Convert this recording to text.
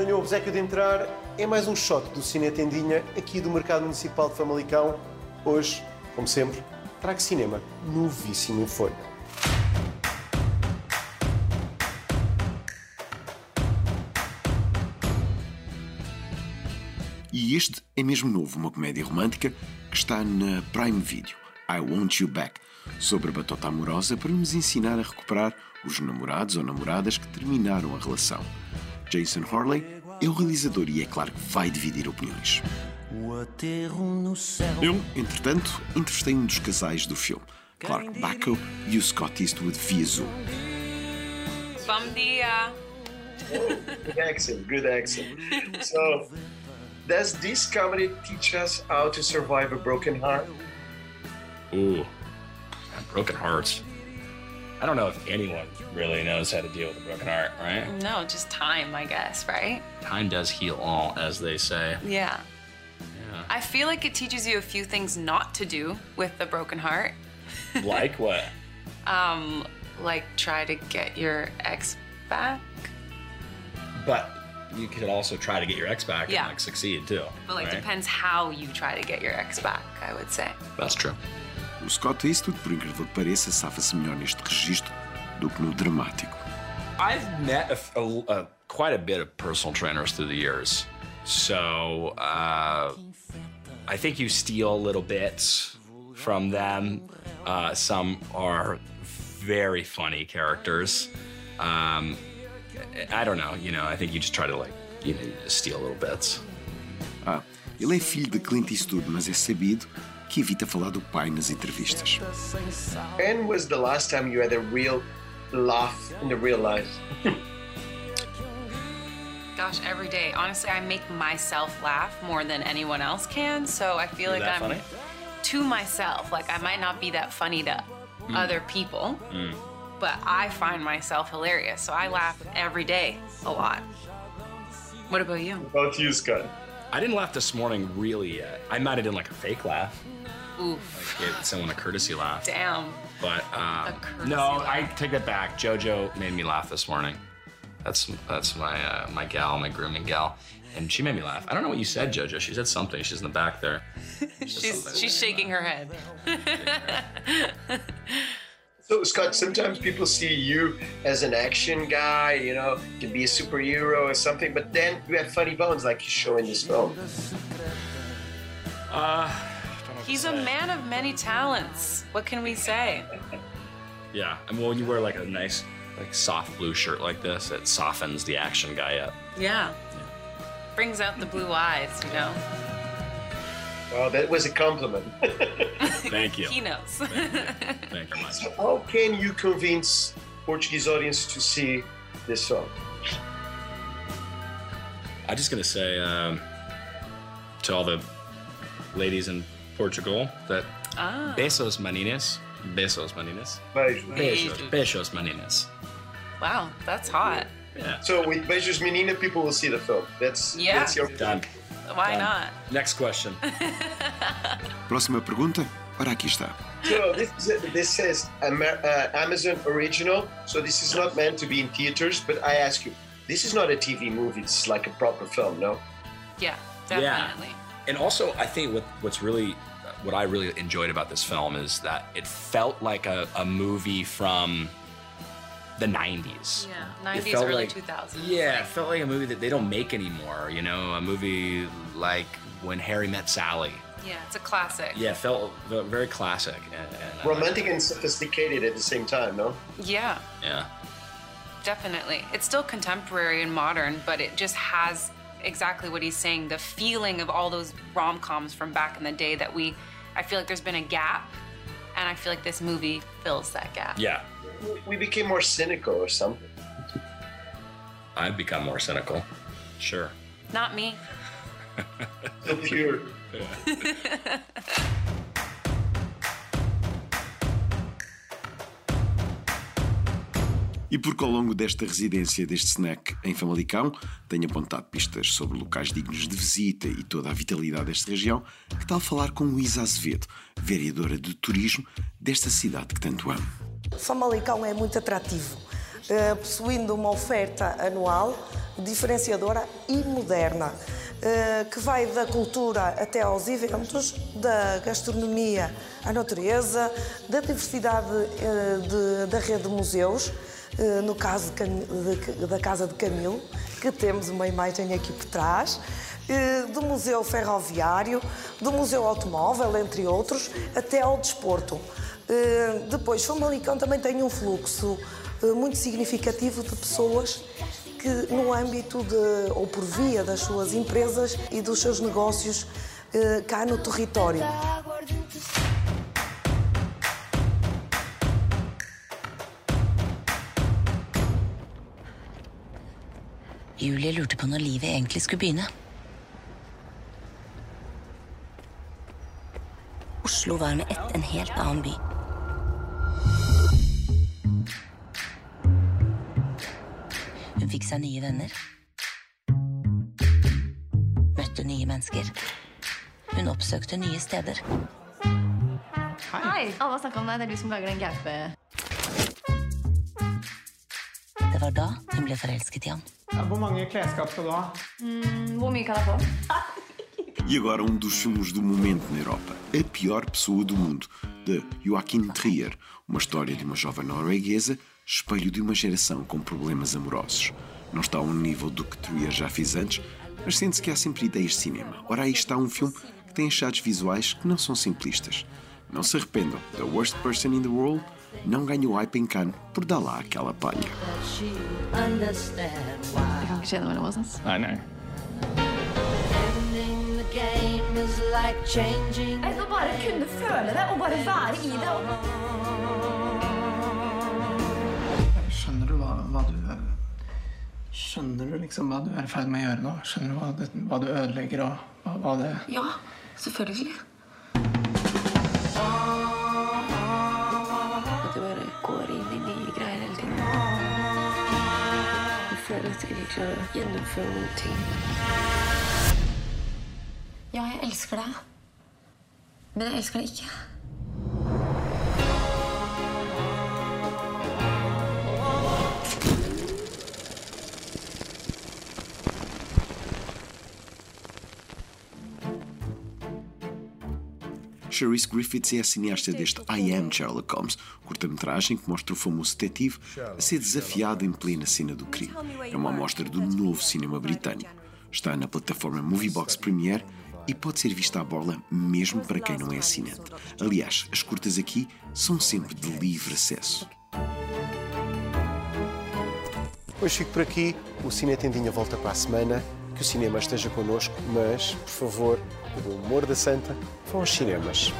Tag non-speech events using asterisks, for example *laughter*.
Tenho o obsequio de entrar em mais um shot do Cine Tendinha, aqui do Mercado Municipal de Famalicão. Hoje, como sempre, trago cinema novíssimo em folha. E este é mesmo novo, uma comédia romântica que está na Prime Video, I Want You Back, sobre a batota amorosa para nos ensinar a recuperar os namorados ou namoradas que terminaram a relação. Jason Horley é o realizador e é claro que vai dividir opiniões. Eu, entretanto, entrevistei um dos casais do filme, Clark Bacco e o Scott Eastwood via Zoom. Bom dia! Good accent, good accent. So, does this comedy teach us how to survive a broken heart? Ooh, broken hearts. I don't know if anyone really knows how to deal with a broken heart, right? No, just time, I guess, right? Time does heal all, as they say. Yeah. Yeah. I feel like it teaches you a few things not to do with the broken heart. *laughs* Like what? Um, like try to get your ex back. But you could also try to get your ex back Yeah. and like succeed too. But like right? depends how you try to get your ex back, I would say. That's true. O Scott Eastwood, por incrível que pareça, safa-se melhor neste registro do que no dramático. I've met a, a- a- quite a bit of personal trainers through the years. So uh, I think you steal little bits from them. Uh, some are very funny characters. Um, I don't know, you know, I think you just try to like, you know, steal little bits. Ah, ele é filho de Clint Eastwood, mas é sabido que evita falar do pai nas entrevistas. When was the last time you had a real laugh in the real life? *laughs* Gosh, every day. Honestly, I make myself laugh more than anyone else can. So I feel like I'm funny? to myself. Like I might not be that funny to mm. other people, mm. but I find myself hilarious. So I laugh every day a lot. What about you? About you, Scott. I didn't laugh this morning really yet. I might have done like a fake laugh, Oof. gave someone a courtesy laugh. Damn. But um, no, laugh. I take that back. JoJo made me laugh this morning. That's that's my uh, my gal, my grooming gal, and she made me laugh. I don't know what you said, JoJo. She said something. She's in the back there. *laughs* She's she's shaking her head. *laughs* So, Scott, sometimes people see you as an action guy, you know, to be a superhero or something, but then you have funny bones like you show in this film. Uh, He's a man of many talents. What can we say? yeah. I mean, when you wear like a nice, like soft blue shirt like this, it softens the action guy up. Yeah. Brings out the blue eyes, you know. Well, that was a compliment. *laughs* Thank you. He knows. Thank you very much. How can you convince Portuguese audience to see this film? I'm just gonna say um, to all the ladies in Portugal that ah. besos meninas, besos meninas, Beijo. besos, besos meninas. Wow, that's hot. Yeah. So with Beijos Menina, people will see the film. That's Yeah. that's your Done. Why Done. not? Next question. *laughs* Próxima pergunta? Ora, aqui está. So this is this says Amer- uh, Amazon original. So this is not meant to be in theaters. But I ask you, this is not a TV movie. It's like a proper film, no? Yeah, definitely. Yeah. And also, I think what what's really what I really enjoyed about this film is that it felt like a, a movie from the 90s. Yeah, It 90s, felt early like- 2000s. Yeah, it felt like a movie that they don't make anymore. You know, a movie like When Harry Met Sally. Yeah, it's a classic. Yeah, it felt, felt very classic. And, and I like Romantic and sophisticated at the same time, no? Yeah. Yeah. definitely. It's still contemporary and modern, but it just has exactly what he's saying the feeling of all those rom coms from back in the day that we, I feel like there's been a gap, and I feel like this movie fills that gap. Yeah. We became more cynical or something. *laughs* I've become more cynical. Sure. Not me. *laughs* So pure. *laughs* E porque ao longo desta residência deste snack em Famalicão tenho apontado pistas sobre locais dignos de visita e toda a vitalidade desta região, que tal falar com Luísa Azevedo, vereadora de turismo desta cidade que tanto amo? Famalicão é muito atrativo, eh, possuindo uma oferta anual diferenciadora e moderna, eh, que vai da cultura até aos eventos, da gastronomia à natureza, da diversidade eh, da rede de museus, no caso de, de, da Casa de Camilo, que temos uma imagem aqui por trás, do Museu Ferroviário, do Museu Automóvel, entre outros, até ao desporto. Depois, Famalicão também tem um fluxo muito significativo de pessoas que no âmbito de, ou por via das suas empresas e dos seus negócios eh, cá no território. Julie lurte på når livet egentlig skulle begynne. Oslo var med ett en helt annen by. Hun fikk seg nye venner. Møtte nye mennesker. Hun oppsøkte nye steder. Hei. Alle har snakka om deg. Det er du som lager den gaupe... Det var da hun ble forelsket i ham. Ja, hvor mange klesskap skal du ha? Mm, hvor mye kan jeg få? E agora um dos filmes do momento na Europa, A Pior Pessoa do Mundo, de Joaquim Trier, uma história de uma jovem norueguesa espelho de uma geração com problemas amorosos. Não está ao nível do que Trier já fez antes, mas sente-se que há sempre ideias de cinema. Ora, aí está um filme que tem achados visuais que não são simplistas. Não se arrependam, The Worst Person in the World não ganhou hype em Cannes por dar lá aquela palha. Oss. Nei, nei. Jeg skal bare kunne føle det og bare være i det. Skjønner du hva, hva du Skjønner du liksom hva du er i ferd med å gjøre nå? Skjønner du hva, det, hva du ødelegger, og hva, hva det Ja, selvfølgelig. Klarer å gjennomføre noen ting. Ja, jeg elsker deg. Men jeg elsker deg ikke. Charisse Griffiths é a cineasta deste I Am Sherlock Holmes, curta-metragem que mostra o famoso detetive a ser desafiado em plena cena do crime. É uma amostra do novo cinema britânico. Está na plataforma Moviebox Premiere e pode ser vista à borla mesmo para quem não é assinante. Aliás, as curtas aqui são sempre de livre acesso. Hoje fico por aqui. O Cine Tendinha volta para a semana. Que o cinema esteja connosco, mas, por favor, pelo amor da santa, vão aos cinemas.